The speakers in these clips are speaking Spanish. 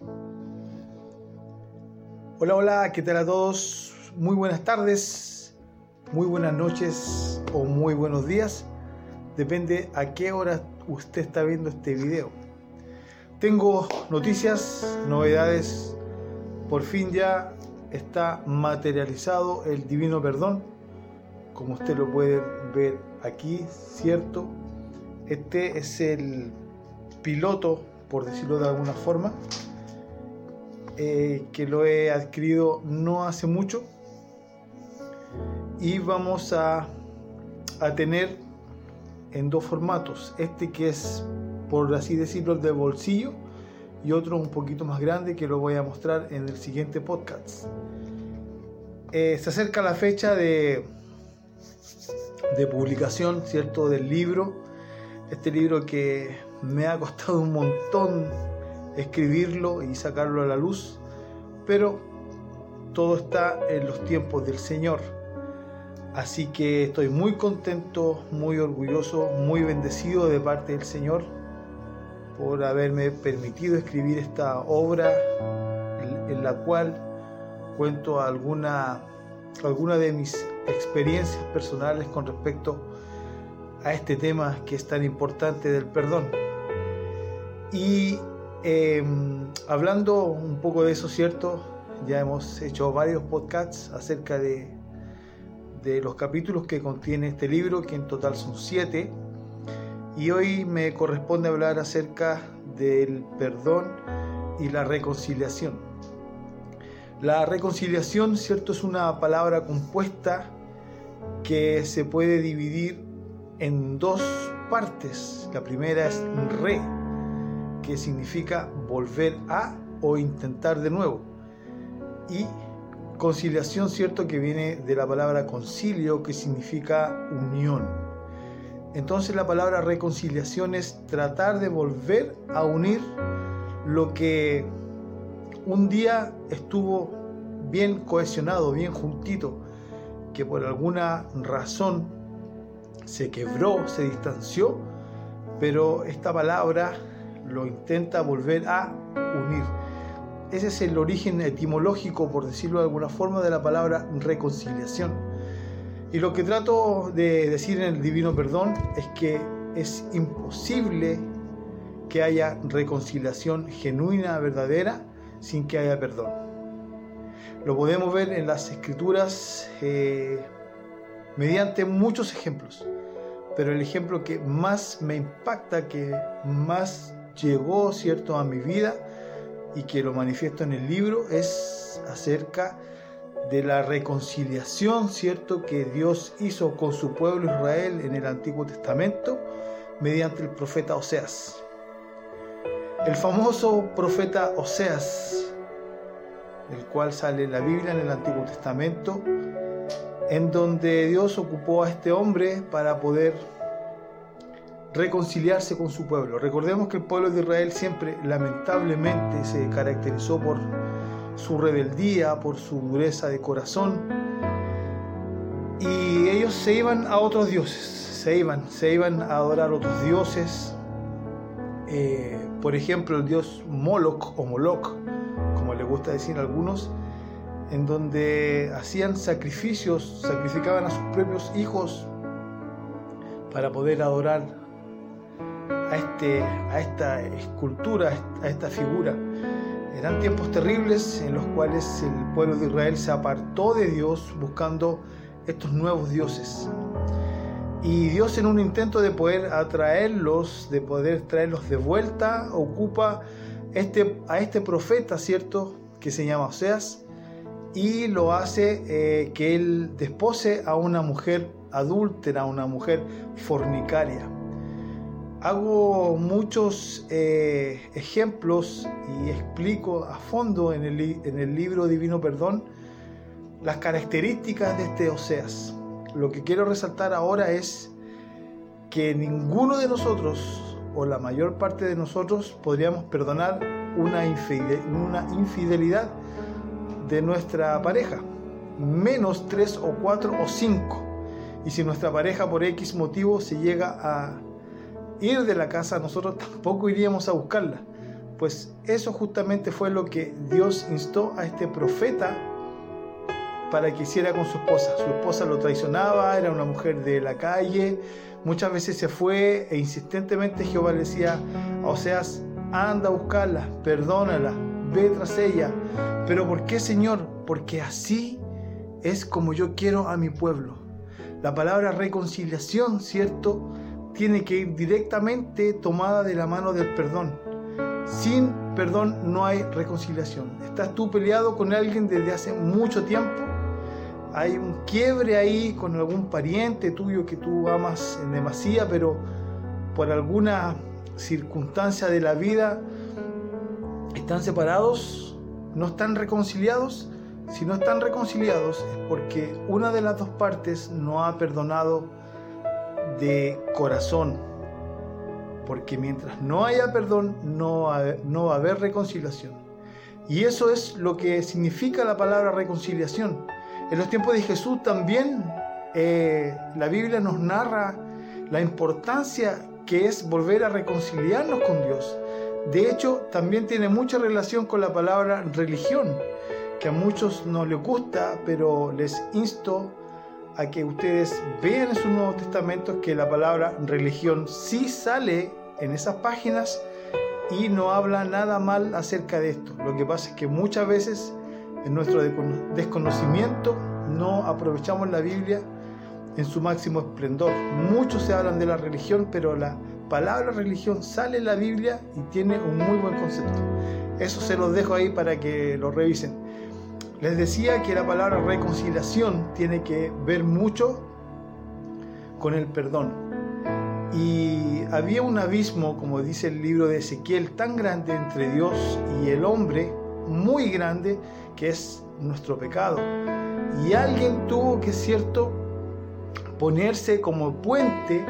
Hola, hola, ¿qué tal a todos? Muy buenas tardes, muy buenas noches o muy buenos días. Depende a qué hora usted está viendo este video. Tengo noticias, novedades. Por fin ya está materializado el divino perdón. Como usted lo puede ver aquí, ¿cierto? Este es el piloto, por decirlo de alguna forma, eh, que lo he adquirido no hace mucho. Y vamos a, a tener en dos formatos. Este que es, por así decirlo, de bolsillo y otro un poquito más grande que lo voy a mostrar en el siguiente podcast. Eh, se acerca la fecha de, de publicación, ¿cierto?, del libro. Este libro que me ha costado un montón escribirlo y sacarlo a la luz, pero todo está en los tiempos del Señor. Así que estoy muy contento, muy orgulloso, muy bendecido de parte del Señor por haberme permitido escribir esta obra en la cual cuento alguna, alguna de mis experiencias personales con respecto a este tema que es tan importante del perdón. Y em, hablando un poco de eso, ¿cierto? Ya hemos hecho varios podcasts acerca de, de los capítulos que contiene este libro, que en total son siete y hoy me corresponde hablar acerca del perdón y la reconciliación. La reconciliación, cierto, es una palabra compuesta que se puede dividir en dos partes. La primera es re, que significa volver a o intentar de nuevo. Y conciliación, cierto, que viene de la palabra concilio, que significa unión. Entonces la palabra reconciliación es tratar de volver a unir lo que un día estuvo bien cohesionado, bien juntito, que por alguna razón se quebró, se distanció, pero esta palabra lo intenta volver a unir. Ese es el origen etimológico, por decirlo de alguna forma, de la palabra reconciliación y lo que trato de decir en el Divino Perdón es que es imposible que haya reconciliación genuina, verdadera, sin que haya perdón. Lo podemos ver en las escrituras eh, mediante muchos ejemplos, pero el ejemplo que más me impacta, que más llegó cierto a mi vida y que lo manifiesto en el libro es acerca de la reconciliación, ¿cierto?, que Dios hizo con su pueblo Israel en el Antiguo Testamento mediante el profeta Oseas. El famoso profeta Oseas, el cual sale la Biblia en el Antiguo Testamento, en donde Dios ocupó a este hombre para poder reconciliarse con su pueblo. Recordemos que el pueblo de Israel siempre lamentablemente se caracterizó por su rebeldía, por su dureza de corazón. Y ellos se iban a otros dioses, se iban, se iban a adorar otros dioses. Eh, por ejemplo, el dios Moloch o Moloch, como le gusta decir a algunos, en donde hacían sacrificios, sacrificaban a sus propios hijos para poder adorar a, este, a esta escultura, a esta figura. Eran tiempos terribles en los cuales el pueblo de Israel se apartó de Dios buscando estos nuevos dioses. Y Dios en un intento de poder atraerlos, de poder traerlos de vuelta, ocupa este, a este profeta, ¿cierto? Que se llama Oseas, y lo hace eh, que él despose a una mujer adúltera, a una mujer fornicaria hago muchos eh, ejemplos y explico a fondo en el, en el libro Divino Perdón las características de este Oseas. Lo que quiero resaltar ahora es que ninguno de nosotros, o la mayor parte de nosotros, podríamos perdonar una, una infidelidad de nuestra pareja, menos tres o cuatro o cinco. Y si nuestra pareja por X motivo se llega a ir de la casa, nosotros tampoco iríamos a buscarla. Pues eso justamente fue lo que Dios instó a este profeta para que hiciera con su esposa. Su esposa lo traicionaba, era una mujer de la calle, muchas veces se fue e insistentemente Jehová le decía a Oseas, anda a buscarla, perdónala, ve tras ella. Pero ¿por qué Señor? Porque así es como yo quiero a mi pueblo. La palabra reconciliación, ¿cierto? Tiene que ir directamente tomada de la mano del perdón. Sin perdón no hay reconciliación. Estás tú peleado con alguien desde hace mucho tiempo. Hay un quiebre ahí con algún pariente tuyo que tú amas en demasía, pero por alguna circunstancia de la vida están separados, no están reconciliados. Si no están reconciliados es porque una de las dos partes no ha perdonado de corazón. Porque mientras no haya perdón, no, no va a haber reconciliación. Y eso es lo que significa la palabra reconciliación. En los tiempos de Jesús también eh, la Biblia nos narra la importancia que es volver a reconciliarnos con Dios. De hecho, también tiene mucha relación con la palabra religión, que a muchos no les gusta, pero les insto a que ustedes vean en sus Nuevos Testamentos que la palabra religión sí sale en esas páginas y no habla nada mal acerca de esto. Lo que pasa es que muchas veces en nuestro desconocimiento no aprovechamos la Biblia en su máximo esplendor. Muchos se hablan de la religión, pero la palabra religión sale en la Biblia y tiene un muy buen concepto. Eso se los dejo ahí para que lo revisen. Les decía que la palabra reconciliación tiene que ver mucho con el perdón. Y había un abismo, como dice el libro de Ezequiel, tan grande entre Dios y el hombre, muy grande, que es nuestro pecado. Y alguien tuvo que, cierto, ponerse como puente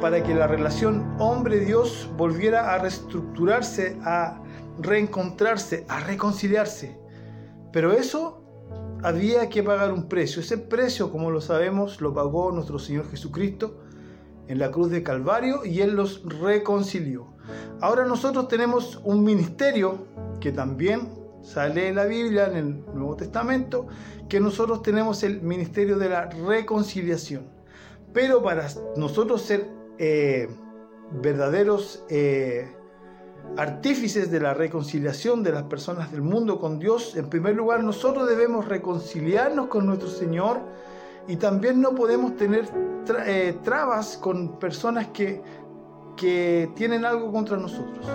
para que la relación hombre-Dios volviera a reestructurarse, a reencontrarse, a reconciliarse. Pero eso había que pagar un precio. Ese precio, como lo sabemos, lo pagó nuestro Señor Jesucristo en la cruz de Calvario y Él los reconcilió. Ahora nosotros tenemos un ministerio que también sale en la Biblia, en el Nuevo Testamento, que nosotros tenemos el ministerio de la reconciliación. Pero para nosotros ser eh, verdaderos eh, artífices de la reconciliación de las personas del mundo con Dios, en primer lugar nosotros debemos reconciliarnos con nuestro Señor y también no podemos tener eh, trabas con personas que, que tienen algo contra nosotros.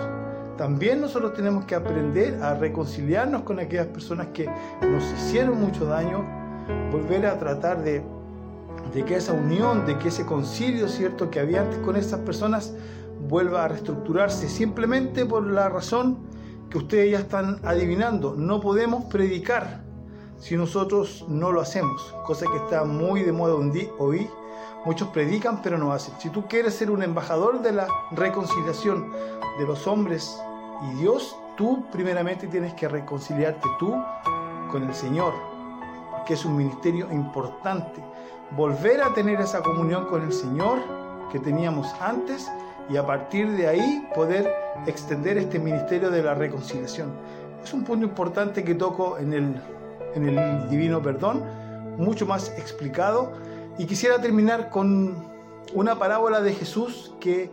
También nosotros tenemos que aprender a reconciliarnos con aquellas personas que nos hicieron mucho daño, volver a tratar de, de que esa unión, de que ese concilio, ¿cierto?, que había antes con esas personas vuelva a reestructurarse simplemente por la razón que ustedes ya están adivinando. No podemos predicar si nosotros no lo hacemos, cosa que está muy de moda hoy. Muchos predican pero no hacen. Si tú quieres ser un embajador de la reconciliación de los hombres y Dios, tú primeramente tienes que reconciliarte tú con el Señor, que es un ministerio importante. Volver a tener esa comunión con el Señor que teníamos antes y a partir de ahí poder extender este ministerio de la reconciliación. Es un punto importante que toco en el, en el divino perdón, mucho más explicado. Y quisiera terminar con una parábola de Jesús que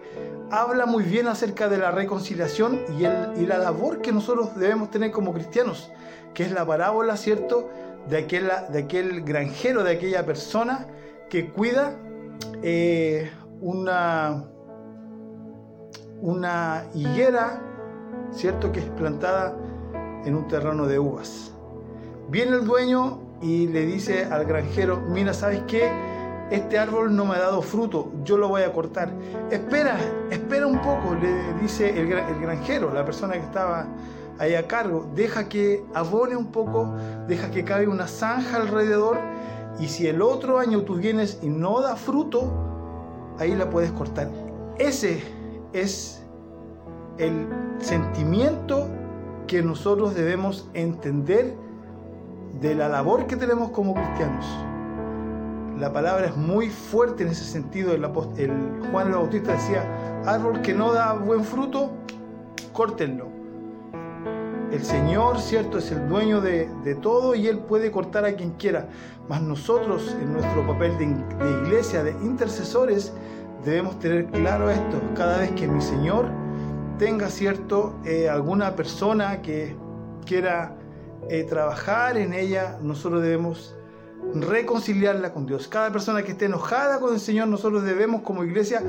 habla muy bien acerca de la reconciliación y, el, y la labor que nosotros debemos tener como cristianos, que es la parábola, ¿cierto?, de aquel, de aquel granjero, de aquella persona que cuida eh, una, una higuera, ¿cierto?, que es plantada en un terreno de uvas. Viene el dueño y le dice al granjero, mira, ¿sabes qué? este árbol no me ha dado fruto, yo lo voy a cortar. Espera, espera un poco, le dice el, granjero, la persona que estaba ahí a cargo, deja que abone un poco, deja que cabe una zanja alrededor y si el otro año tú vienes y no da fruto, ahí la puedes cortar. Ese es el sentimiento que nosotros debemos entender de la labor que tenemos como cristianos la palabra es muy fuerte en ese sentido. El, Juan el Bautista decía, árbol que no da buen fruto, córtenlo. el Señor, ¿cierto? Es el dueño de, todo y Él puede cortar a quien quiera. Mas nosotros, en nuestro papel de, iglesia, de intercesores, debemos tener claro esto. Cada vez que mi Señor tenga, ¿cierto? Eh, alguna persona que quiera eh, trabajar en ella, nosotros debemos reconciliarla con Dios. Cada persona que esté enojada con el Señor, nosotros debemos como iglesia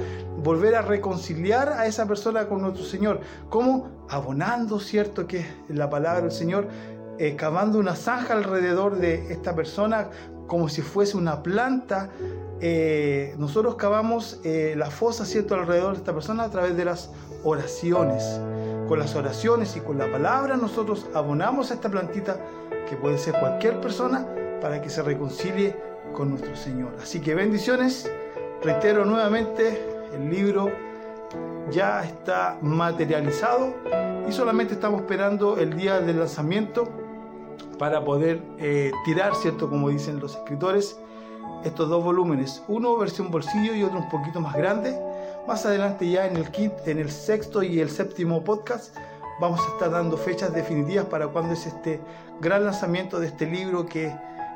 volver a reconciliar a esa persona con nuestro Señor. ¿Cómo? Abonando, ¿cierto? Que es la palabra del Señor, eh, cavando una zanja alrededor de esta persona como si fuese una planta. Eh, nosotros cavamos eh, la fosa, ¿cierto? Alrededor de esta persona a través de las oraciones. Con las oraciones y con la palabra nosotros abonamos a esta plantita que puede ser cualquier persona para que se reconcilie con nuestro Señor. Así que bendiciones. Reitero nuevamente, el libro ya está materializado y solamente estamos esperando el día del lanzamiento para poder eh, tirar, ¿cierto? Como dicen los escritores, estos dos volúmenes, uno versión bolsillo y otro un poquito más grande. Más adelante ya en el kit, en el sexto y el séptimo podcast, vamos a estar dando fechas definitivas para cuando es este gran lanzamiento de este libro que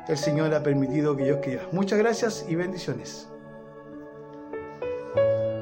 el Señor ha permitido que yo escriba. Muchas gracias y bendiciones.